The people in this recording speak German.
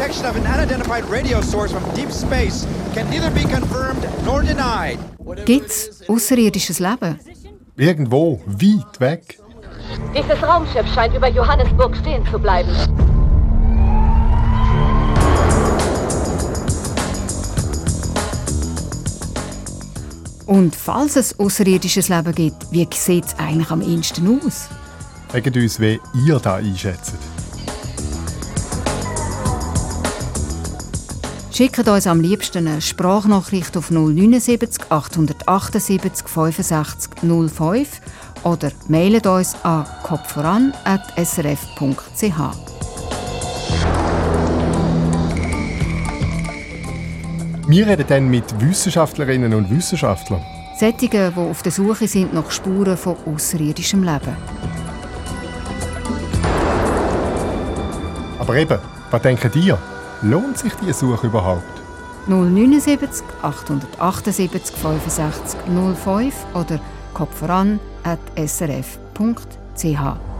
transmission of an unidentified radio source from deep space can neither be confirmed nor denied. Gibt's außerirdisches Leben? Irgendwo, weit weg. Dieses Raumschiff scheint über Johannesburg stehen zu bleiben. Und falls es außerirdisches Leben gibt, wie sieht es eigentlich am ehesten aus? Sagt uns, wie ihr da einschätzt. Schickt uns am liebsten eine Sprachnachricht auf 079 878 65 05 oder mailet uns an kopfvoran.srf.ch. Wir reden dann mit Wissenschaftlerinnen und Wissenschaftlern. Sättige, die auf der Suche sind nach Spuren von außerirdischem Leben. Aber eben, was denken ihr? Lohnt sich diese Suche überhaupt? 079 878 65 05 oder kopfvoran.srf.ch.